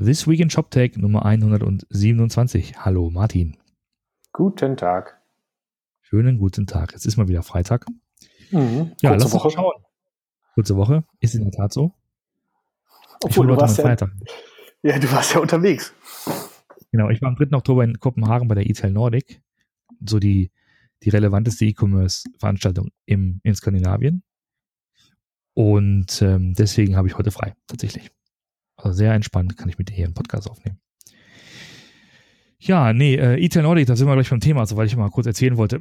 This Week in ShopTech Nummer 127. Hallo Martin. Guten Tag. Schönen guten Tag. Es ist mal wieder Freitag. Mhm. Ja, Kurze lass Woche. uns schauen. Kurze Woche. Ist in der Tat so. Obwohl, du warst, ja, Feiertag. ja, du warst ja unterwegs. Genau, ich war am 3. Oktober in Kopenhagen bei der ETL Nordic. So die, die relevanteste E-Commerce-Veranstaltung im, in Skandinavien. Und ähm, deswegen habe ich heute frei, tatsächlich. Also sehr entspannt kann ich mit dir hier einen Podcast aufnehmen. Ja, nee, äh, ETL Nordic, da sind wir gleich beim Thema, so weil ich mal kurz erzählen wollte,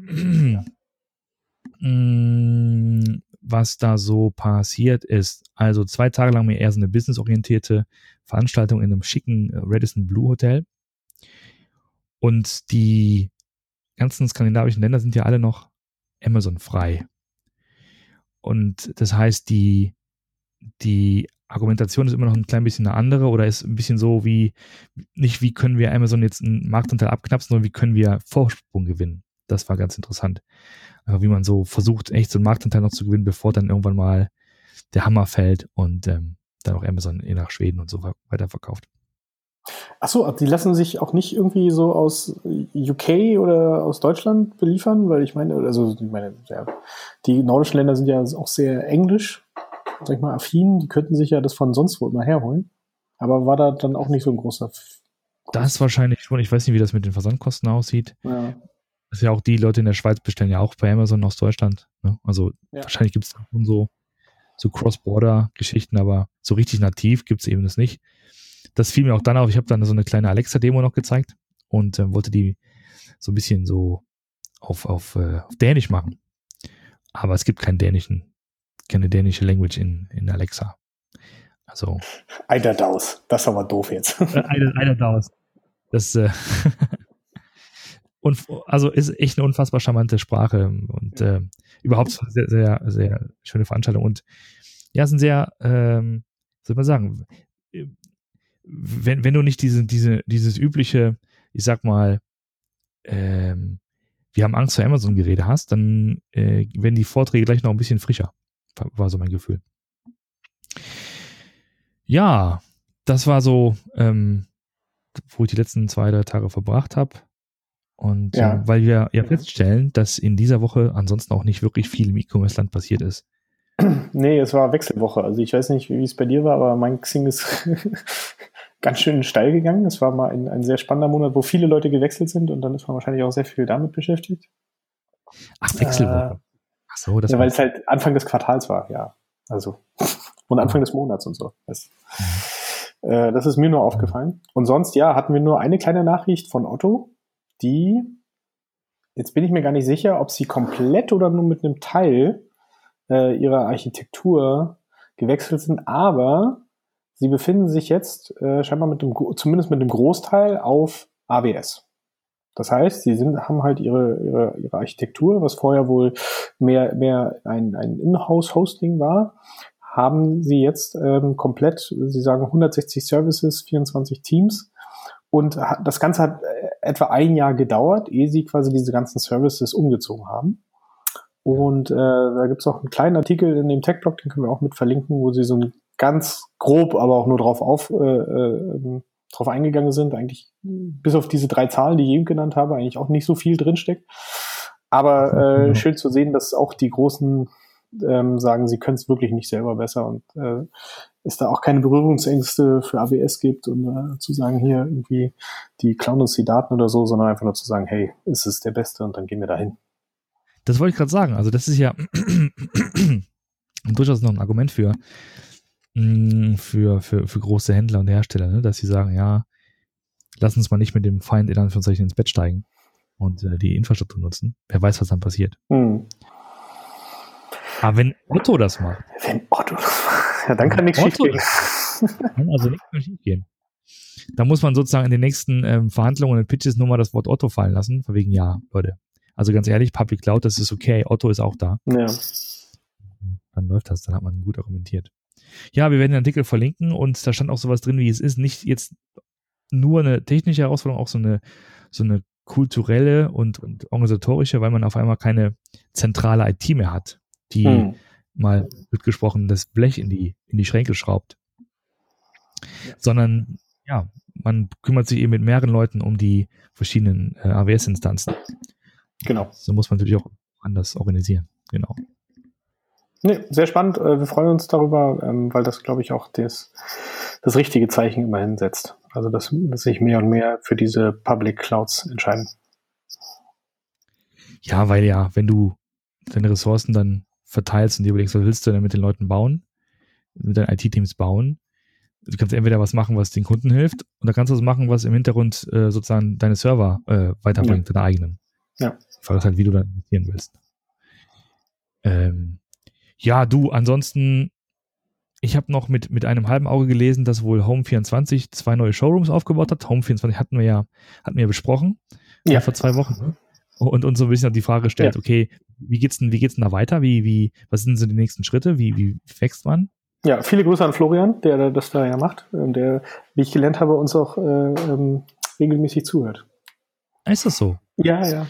Mm, was da so passiert ist. Also zwei Tage lang mir eher so eine businessorientierte Veranstaltung in einem schicken äh, Radisson Blue Hotel. Und die ganzen skandinavischen Länder sind ja alle noch Amazon frei. Und das heißt, die, die Argumentation ist immer noch ein klein bisschen eine andere oder ist ein bisschen so wie, nicht wie können wir Amazon jetzt einen Marktanteil abknapsen, sondern wie können wir Vorsprung gewinnen. Das war ganz interessant. Einfach wie man so versucht, echt so einen Marktanteil noch zu gewinnen, bevor dann irgendwann mal der Hammer fällt und ähm, dann auch Amazon eh nach Schweden und so weiterverkauft. Achso, die lassen sich auch nicht irgendwie so aus UK oder aus Deutschland beliefern, weil ich meine, also ich meine, ja, die nordischen Länder sind ja auch sehr englisch, sag ich mal, affin, die könnten sich ja das von sonst wo immer herholen. Aber war da dann auch nicht so ein großer. Das wahrscheinlich schon. Ich weiß nicht, wie das mit den Versandkosten aussieht. Ja. Das ist ja auch die Leute in der Schweiz bestellen ja auch bei Amazon aus Deutschland. Ne? Also Ja. wahrscheinlich gibt es schon so, so Cross-Border-Geschichten, aber so richtig nativ gibt es eben das nicht. Das fiel mir auch dann auf. Ich habe dann so eine kleine Alexa-Demo noch gezeigt und äh, wollte die so ein bisschen so auf, auf, äh, auf Dänisch machen. Aber es gibt keinen dänischen, keine dänische Language in, in Alexa. Also Eider Daus. Das ist aber doof jetzt. äh, eine, eine Daus. Das, äh, und, also ist echt eine unfassbar charmante Sprache und äh, überhaupt sehr, sehr, sehr schöne Veranstaltung. Und ja, es ist ein sehr, ähm, soll man sagen, wenn, wenn du nicht diese, diese, dieses übliche, ich sag mal, ähm, wir haben Angst vor Amazon-Gerede hast, dann äh, werden die Vorträge gleich noch ein bisschen frischer. War, so mein Gefühl. Ja, das war so, ähm, wo ich die letzten zwei, drei Tage verbracht habe. Und Ja. äh, weil wir ja feststellen, dass in dieser Woche ansonsten auch nicht wirklich viel im E-Commerce-Land passiert ist. nee, es war Wechselwoche. Also ich weiß nicht, wie es bei dir war, aber mein Xing ist ganz schön steil gegangen. Es war mal ein, ein sehr spannender Monat, wo viele Leute gewechselt sind und dann ist man wahrscheinlich auch sehr viel damit beschäftigt. Ach, Wechselwoche. Ach so, das ja, weil es halt Anfang des Quartals war, ja. Also. Und Anfang des Monats und so. Das, äh, das ist mir nur aufgefallen. Und sonst, ja, hatten wir nur eine kleine Nachricht von Otto, die, jetzt bin ich mir gar nicht sicher, ob sie komplett oder nur mit einem Teil äh, ihrer Architektur gewechselt sind, aber sie befinden sich jetzt äh, scheinbar mit dem, zumindest mit dem Großteil auf AWS. Das heißt, sie sind, haben halt ihre, ihre, ihre Architektur, was vorher wohl mehr, mehr ein, ein Inhouse-Hosting war, haben sie jetzt ähm, komplett, sie sagen 160 Services, 24 Teams. Und das Ganze hat äh, etwa ein Jahr gedauert, ehe sie quasi diese ganzen Services umgezogen haben. Und äh, da gibt es auch einen kleinen Artikel in dem Tech-Blog, den können wir auch mit verlinken, wo sie so ein ganz grob, aber auch nur drauf auf, äh, äh, drauf eingegangen sind. Eigentlich bis auf diese drei Zahlen, die ich eben genannt habe, eigentlich auch nicht so viel drinsteckt. Aber äh, Ja. schön zu sehen, dass auch die großen ähm, sagen, sie können es wirklich nicht selber besser und äh, es da auch keine Berührungsängste für AWS gibt und äh, zu sagen, hier irgendwie, die klauen uns die Daten oder so, sondern einfach nur zu sagen, hey, es ist der Beste und dann gehen wir dahin. das wollte ich gerade sagen. Also das ist ja durchaus noch ein Argument für, für, für, für große Händler und Hersteller, ne? dass sie sagen, ja, lass uns mal nicht mit dem Feind in Anführungszeichen ins Bett steigen und äh, die Infrastruktur nutzen. Wer weiß, was dann passiert. Hm. Aber wenn Otto das macht, Wenn Otto, ja, dann kann nichts schief gehen. kann also nichts mehr schief gehen. Da muss man sozusagen in den nächsten ähm, Verhandlungen und Pitches nur mal das Wort Otto fallen lassen, von wegen, ja, Leute. Also ganz ehrlich, Public Cloud, das ist okay, Otto ist auch da. Ja. dann läuft das, dann hat man gut argumentiert. Ja, wir werden den Artikel verlinken und da stand auch sowas drin, wie es ist nicht jetzt nur eine technische Herausforderung, auch so eine, so eine kulturelle und, und organisatorische, weil man auf einmal keine zentrale IT mehr hat, die Hm. mal wird gesprochen das Blech in die, in die Schränke schraubt. Sondern ja, man kümmert sich eben mit mehreren Leuten um die verschiedenen äh, AWS-Instanzen. Genau. So muss man natürlich auch anders organisieren. Genau. Nee, sehr spannend. Äh, wir freuen uns darüber, ähm, weil das, glaube ich, auch das, das richtige Zeichen immerhin setzt. Also, dass, dass sich mehr und mehr für diese Public Clouds entscheiden. Ja, weil ja, wenn du deine Ressourcen dann verteilst und dir überlegst, was willst du denn mit den Leuten bauen, mit deinen IT-Teams bauen, du kannst entweder was machen, was den Kunden hilft, dann kannst du was machen, was im Hintergrund äh, sozusagen deine Server äh, weiterbringt, ja. deine eigenen. Ja. Frage ist halt, wie du da investieren willst. Ähm, ja, du, ansonsten, ich habe noch mit, mit einem halben Auge gelesen, dass wohl Home24 zwei neue Showrooms aufgebaut hat. Home24 hatten wir ja, hatten wir besprochen. Ja. Vor zwei Wochen. Ne? Und uns so ein bisschen die Frage stellt, ja. okay, wie geht's denn, wie geht's denn da weiter? Wie, wie, was sind so die nächsten Schritte? Wie, wie wächst man? Ja, viele Grüße an Florian, der das da ja macht, der, wie ich gelernt habe, uns auch äh, ähm, regelmäßig zuhört. Ist das so? Ja, ja.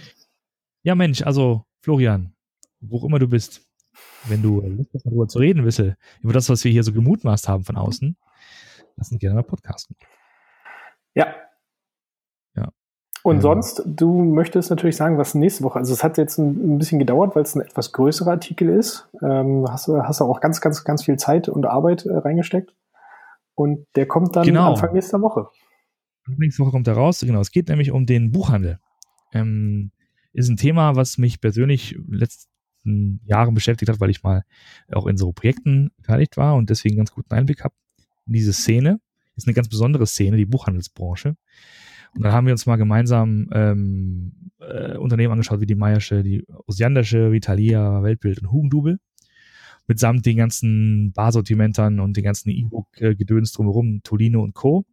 Ja, Mensch, also Florian, wo auch immer du bist, wenn du Lust hast, darüber zu reden willst, über das, was wir hier so gemutmaßt haben von außen, lass uns gerne mal podcasten. Ja, und ähm. sonst, du möchtest natürlich sagen, was nächste Woche, also es hat jetzt ein, ein bisschen gedauert, weil es ein etwas größerer Artikel ist. Ähm, hast du hast auch ganz, ganz, ganz viel Zeit und Arbeit äh, reingesteckt. Und der kommt dann genau. Anfang nächster Woche. Nächste Woche kommt er raus, genau. Es geht nämlich um den Buchhandel. Ähm, ist ein Thema, was mich persönlich letzten Jahren beschäftigt hat, weil ich mal auch in so Projekten beteiligt war und deswegen ganz guten Einblick habe in diese Szene. Ist eine ganz besondere Szene, die Buchhandelsbranche. Und dann haben wir uns mal gemeinsam ähm, äh, Unternehmen angeschaut, wie die Meiersche, die Osiandersche, Vitalia, Weltbild und Hugendubel. Mitsamt den ganzen Barsortimentern und den ganzen E-Book-Gedöns drumherum, Tolino und Co.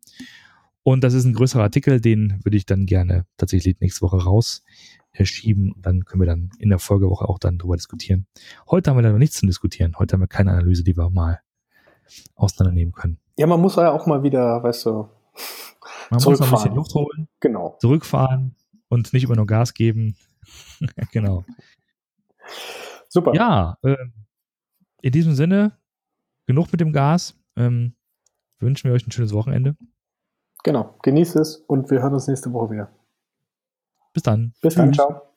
Und das ist ein größerer Artikel, den würde ich dann gerne tatsächlich nächste Woche rausschieben. Dann können wir dann in der Folgewoche auch dann drüber diskutieren. Heute haben wir leider nichts zu diskutieren. Heute haben wir keine Analyse, die wir mal auseinandernehmen können. Ja, man muss ja auch mal wieder, weißt du, man muss noch ein bisschen Luft holen, genau. zurückfahren und nicht immer nur Gas geben. genau. Super. Ja, äh, in diesem Sinne, genug mit dem Gas. Ähm, wünschen wir euch ein schönes Wochenende. Genau, genießt es und wir hören uns nächste Woche wieder. Bis dann. Bis Tschüss. dann, ciao.